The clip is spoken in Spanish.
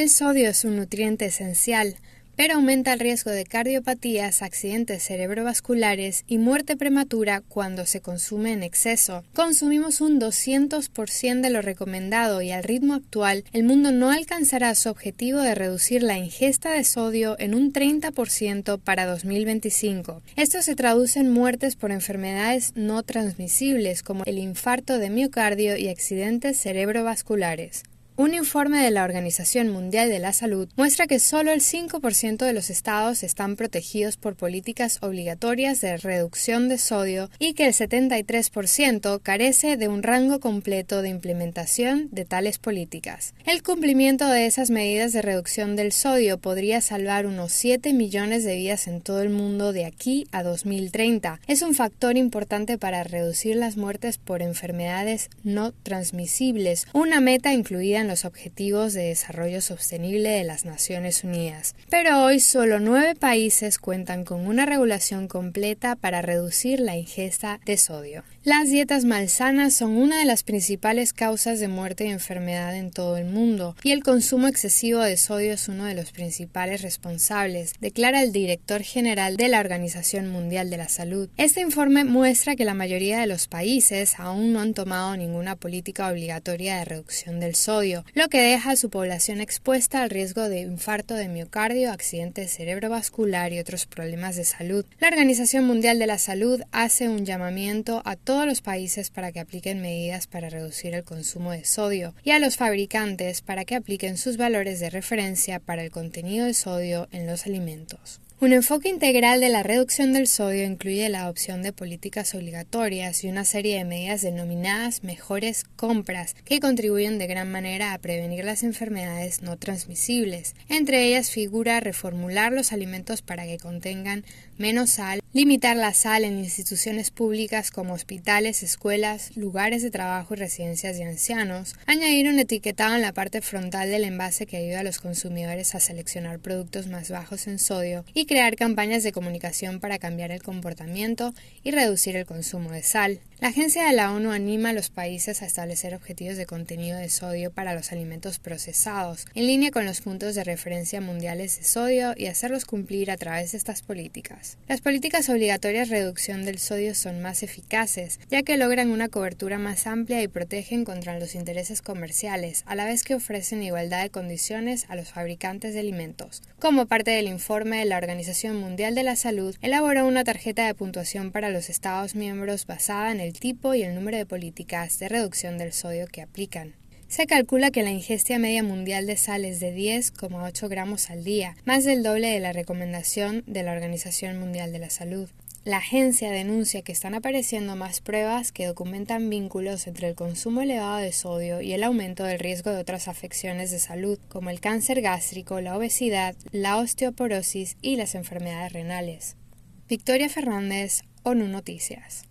El sodio es un nutriente esencial, pero aumenta el riesgo de cardiopatías, accidentes cerebrovasculares y muerte prematura cuando se consume en exceso. Consumimos un 200% de lo recomendado y al ritmo actual, el mundo no alcanzará su objetivo de reducir la ingesta de sodio en un 30% para 2025. Esto se traduce en muertes por enfermedades no transmisibles como el infarto de miocardio y accidentes cerebrovasculares. Un informe de la Organización Mundial de la Salud muestra que solo el 5% de los estados están protegidos por políticas obligatorias de reducción de sodio y que el 73% carece de un rango completo de implementación de tales políticas. El cumplimiento de esas medidas de reducción del sodio podría salvar unos 7 millones de vidas en todo el mundo de aquí a 2030. Es un factor importante para reducir las muertes por enfermedades no transmisibles, una meta incluida en los Objetivos de Desarrollo Sostenible de las Naciones Unidas. Pero hoy solo nueve países cuentan con una regulación completa para reducir la ingesta de sodio. Las dietas malsanas son una de las principales causas de muerte y enfermedad en todo el mundo, y el consumo excesivo de sodio es uno de los principales responsables, declara el director general de la Organización Mundial de la Salud. Este informe muestra que la mayoría de los países aún no han tomado ninguna política obligatoria de reducción del sodio, lo que deja a su población expuesta al riesgo de infarto de miocardio, accidente cerebrovascular y otros problemas de salud. La Organización Mundial de la Salud hace un llamamiento a todos los países para que apliquen medidas para reducir el consumo de sodio y a los fabricantes para que apliquen sus valores de referencia para el contenido de sodio en los alimentos. Un enfoque integral de la reducción del sodio incluye la adopción de políticas obligatorias y una serie de medidas denominadas mejores compras que contribuyen de gran manera a prevenir las enfermedades no transmisibles. Entre ellas figura reformular los alimentos para que contengan menos sal, limitar la sal en instituciones públicas como hospitales, escuelas, lugares de trabajo y residencias de ancianos, añadir un etiquetado en la parte frontal del envase que ayuda a los consumidores a seleccionar productos más bajos en sodio y crear campañas de comunicación para cambiar el comportamiento y reducir el consumo de sal. La Agencia de la ONU anima a los países a establecer objetivos de contenido de sodio para los alimentos procesados, en línea con los puntos de referencia mundiales de sodio y hacerlos cumplir a través de estas políticas. Las políticas obligatorias de reducción del sodio son más eficaces, ya que logran una cobertura más amplia y protegen contra los intereses comerciales, a la vez que ofrecen igualdad de condiciones a los fabricantes de alimentos. Como parte del informe de la Organización Mundial de la Salud elaboró una tarjeta de puntuación para los Estados miembros basada en el tipo y el número de políticas de reducción del sodio que aplican. Se calcula que la ingesta media mundial de sal es de 10,8 gramos al día, más del doble de la recomendación de la Organización Mundial de la Salud. La agencia denuncia que están apareciendo más pruebas que documentan vínculos entre el consumo elevado de sodio y el aumento del riesgo de otras afecciones de salud, como el cáncer gástrico, la obesidad, la osteoporosis y las enfermedades renales. Victoria Fernández, ONU Noticias.